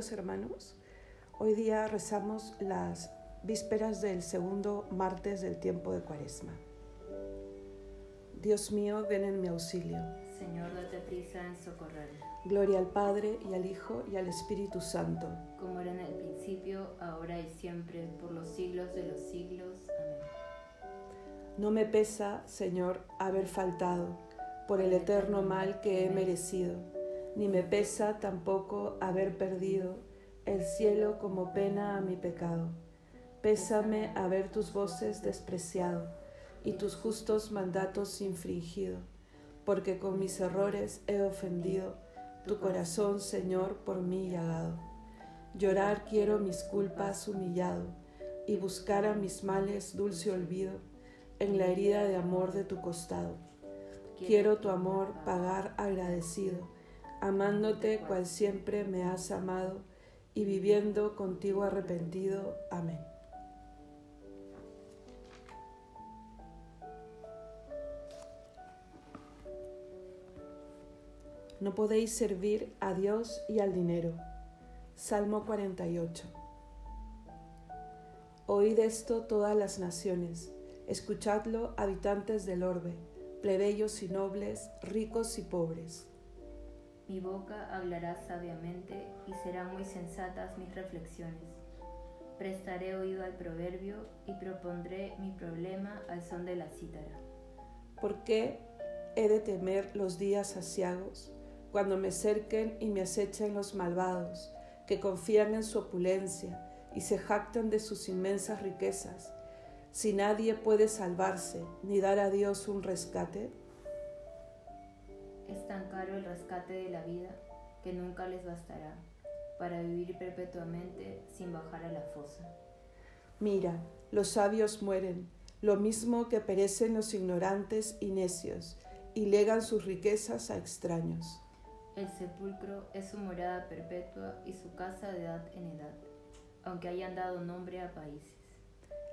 Queridos hermanos, hoy día rezamos las vísperas del segundo martes del tiempo de Cuaresma. Dios mío, ven en mi auxilio. Señor, date prisa en socorrer. Gloria al Padre y al Hijo y al Espíritu Santo. Como era en el principio, ahora y siempre, por los siglos de los siglos. Amén. No me pesa, Señor, haber faltado por el eterno mal que he merecido, ni me pesa tampoco haber perdido el cielo como pena a mi pecado. Pésame haber tus voces despreciado y tus justos mandatos infringido, porque con mis errores he ofendido tu corazón, Señor, por mí llagado. Llorar quiero mis culpas humillado y buscar a mis males dulce olvido en la herida de amor de tu costado. Quiero tu amor pagar agradecido, amándote cual siempre me has amado y viviendo contigo arrepentido. Amén. No podéis servir a Dios y al dinero. Salmo 48. Oíd esto todas las naciones, escuchadlo habitantes del orbe, plebeyos y nobles, ricos y pobres. Mi boca hablará sabiamente y serán muy sensatas mis reflexiones. Prestaré oído al proverbio y propondré mi problema al son de la cítara. ¿Por qué he de temer los días asiagos? cuando me cerquen y me acechen los malvados, que confían en su opulencia y se jactan de sus inmensas riquezas, si nadie puede salvarse ni dar a Dios un rescate? Rescate de la vida que nunca les bastará para vivir perpetuamente sin bajar a la fosa. Mira, los sabios mueren, lo mismo que perecen los ignorantes y necios, y legan sus riquezas a extraños. El sepulcro es su morada perpetua y su casa de edad en edad, aunque hayan dado nombre a países.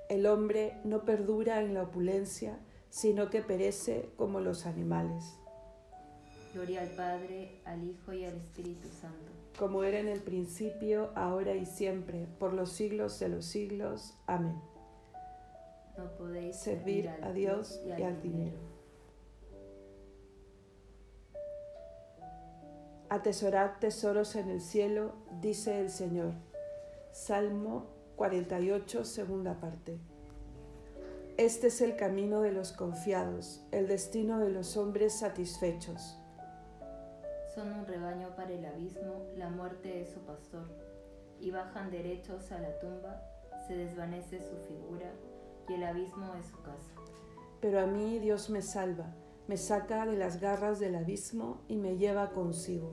El hombre no perdura en la opulencia, sino que perece como los animales. Gloria al Padre, al Hijo y al Espíritu Santo. Como era en el principio, ahora y siempre, por los siglos de los siglos. Amén. No podéis servir a Dios y al dinero. Atesorad tesoros en el cielo, dice el Señor. Salmo 48, segunda parte. Este es el camino de los confiados, el destino de los hombres satisfechos. Son un rebaño para el abismo, la muerte es su pastor, y bajan derechos a la tumba, se desvanece su figura, y el abismo es su casa. Pero a mí Dios me salva me saca de las garras del abismo y me lleva consigo.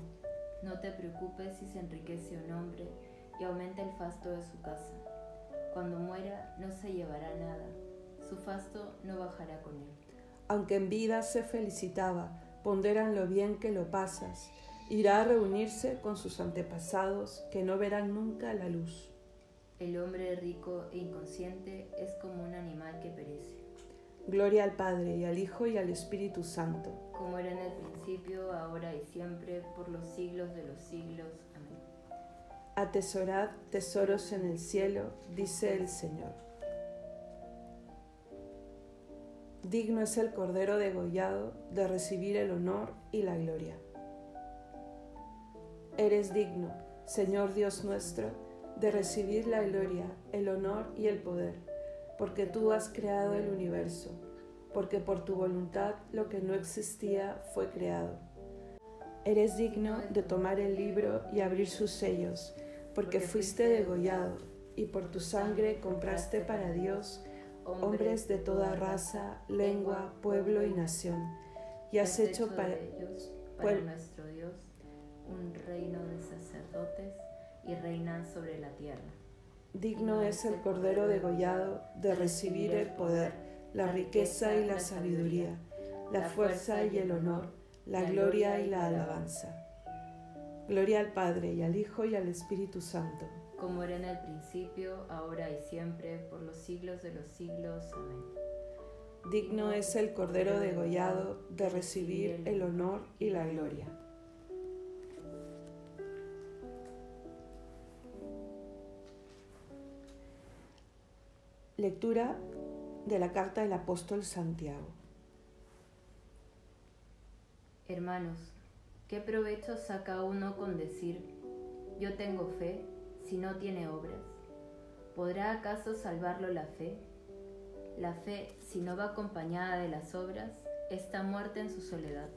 No te preocupes si se enriquece un hombre y aumenta el fasto de su casa. Cuando muera no se llevará nada, su fasto no bajará con él. Aunque en vida se felicitaba, ponderan lo bien que lo pasas, irá a reunirse con sus antepasados que no verán nunca la luz. El hombre rico e inconsciente es como un animal que perece. Gloria al Padre y al Hijo y al Espíritu Santo. Como era en el principio, ahora y siempre, por los siglos de los siglos. Amén. Atesorad tesoros en el cielo, dice el Señor. Digno es el Cordero degollado de recibir el honor y la gloria. Eres digno, Señor Dios nuestro, de recibir la gloria, el honor y el poder porque tú has creado el universo, porque por tu voluntad lo que no existía fue creado. Eres digno de tomar el libro y abrir sus sellos, porque fuiste degollado y por tu sangre compraste para Dios hombres de toda raza, lengua, pueblo y nación, y has hecho para ellos, para nuestro Dios, un reino de sacerdotes y reinan sobre la tierra. Digno es el Cordero degollado de recibir el poder, la riqueza y la sabiduría, la fuerza y el honor, la gloria y la alabanza. Gloria al Padre y al Hijo y al Espíritu Santo como era en el principio, ahora y siempre, por los siglos de los siglos. Amén. Digno es el Cordero degollado de recibir el honor y la gloria. Lectura de la carta del apóstol Santiago. Hermanos, ¿qué provecho saca uno con decir, yo tengo fe si no tiene obras? ¿Podrá acaso salvarlo la fe? La fe, si no va acompañada de las obras, está muerta en su soledad.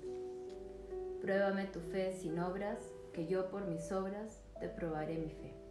Pruébame tu fe sin obras, que yo por mis obras te probaré mi fe.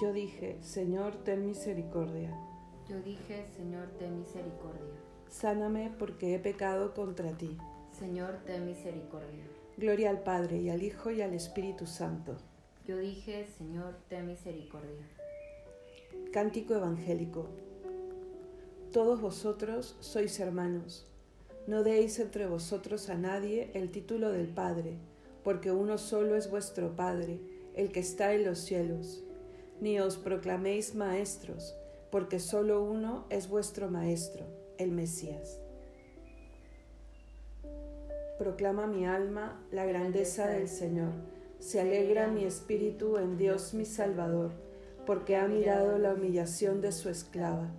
Yo dije, Señor, ten misericordia. Yo dije, Señor, ten misericordia. Sáname porque he pecado contra ti. Señor, ten misericordia. Gloria al Padre y al Hijo y al Espíritu Santo. Yo dije, Señor, ten misericordia. Cántico Evangélico. Todos vosotros sois hermanos. No deis entre vosotros a nadie el título del Padre, porque uno solo es vuestro Padre, el que está en los cielos ni os proclaméis maestros, porque solo uno es vuestro maestro, el Mesías. Proclama mi alma la grandeza del Señor, se alegra mi espíritu en Dios mi Salvador, porque ha mirado la humillación de su esclava.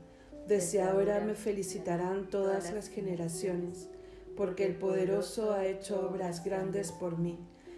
Desde ahora me felicitarán todas las generaciones, porque el poderoso ha hecho obras grandes por mí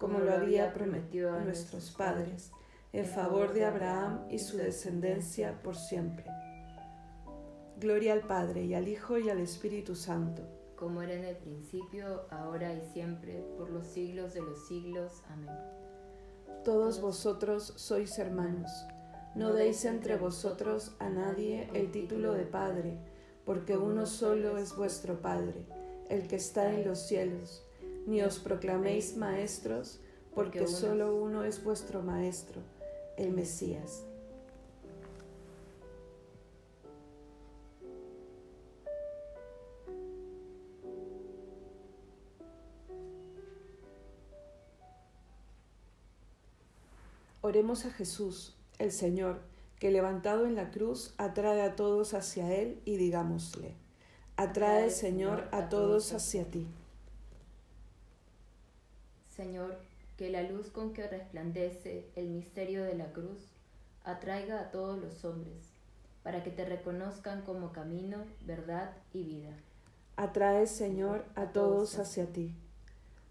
como lo había prometido a nuestros padres, en favor de Abraham y su descendencia por siempre. Gloria al Padre y al Hijo y al Espíritu Santo. Como era en el principio, ahora y siempre, por los siglos de los siglos. Amén. Todos vosotros sois hermanos. No deis entre vosotros a nadie el título de Padre, porque uno solo es vuestro Padre, el que está en los cielos ni os proclaméis maestros, porque solo uno es vuestro maestro, el Mesías. Oremos a Jesús, el Señor, que levantado en la cruz atrae a todos hacia Él y digámosle, atrae, Señor, a todos hacia ti. Señor, que la luz con que resplandece el misterio de la cruz atraiga a todos los hombres, para que te reconozcan como camino, verdad y vida. Atrae, Señor, a todos hacia ti.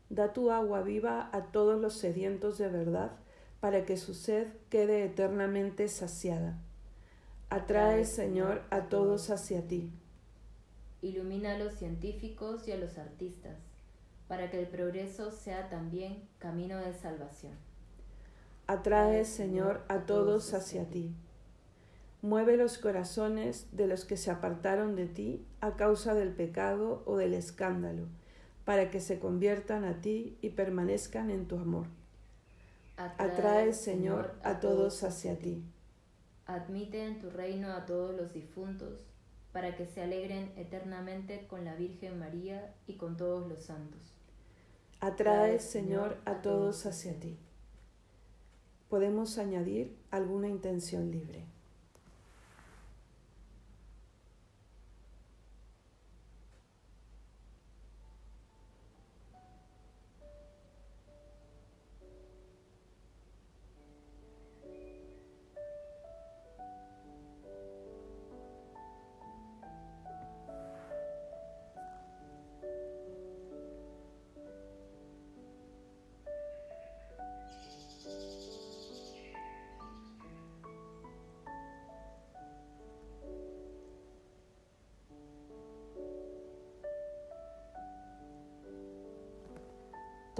Da tu agua viva a todos los sedientos de verdad, para que su sed quede eternamente saciada. Atrae, Señor, a todos hacia ti. Ilumina a los científicos y a los artistas para que el progreso sea también camino de salvación. Atrae, Señor, a todos hacia ti. Mueve los corazones de los que se apartaron de ti a causa del pecado o del escándalo, para que se conviertan a ti y permanezcan en tu amor. Atrae, Señor, a todos hacia ti. Admite en tu reino a todos los difuntos, para que se alegren eternamente con la Virgen María y con todos los santos. Atrae, Señor, a todos hacia ti. Podemos añadir alguna intención libre.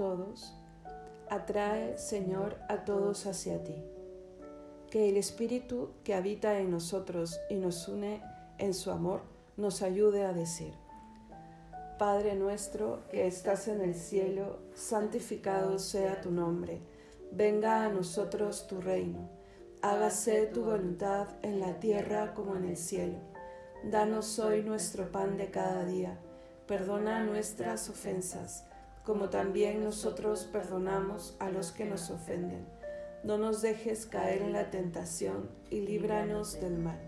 Todos. Atrae, Señor, a todos hacia ti. Que el Espíritu que habita en nosotros y nos une en su amor nos ayude a decir, Padre nuestro que estás en el cielo, santificado sea tu nombre, venga a nosotros tu reino, hágase tu voluntad en la tierra como en el cielo. Danos hoy nuestro pan de cada día, perdona nuestras ofensas, como también nosotros perdonamos a los que nos ofenden. No nos dejes caer en la tentación y líbranos del mal.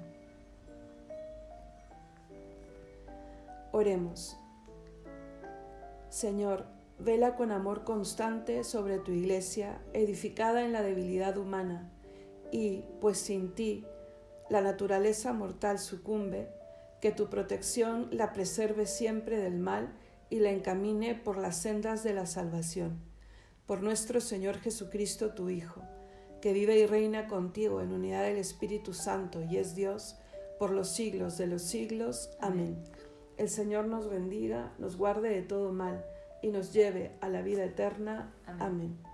Oremos. Señor, vela con amor constante sobre tu iglesia, edificada en la debilidad humana, y, pues sin ti, la naturaleza mortal sucumbe, que tu protección la preserve siempre del mal y la encamine por las sendas de la salvación. Por nuestro Señor Jesucristo, tu Hijo, que vive y reina contigo en unidad del Espíritu Santo y es Dios, por los siglos de los siglos. Amén. El Señor nos bendiga, nos guarde de todo mal y nos lleve a la vida eterna. Amén.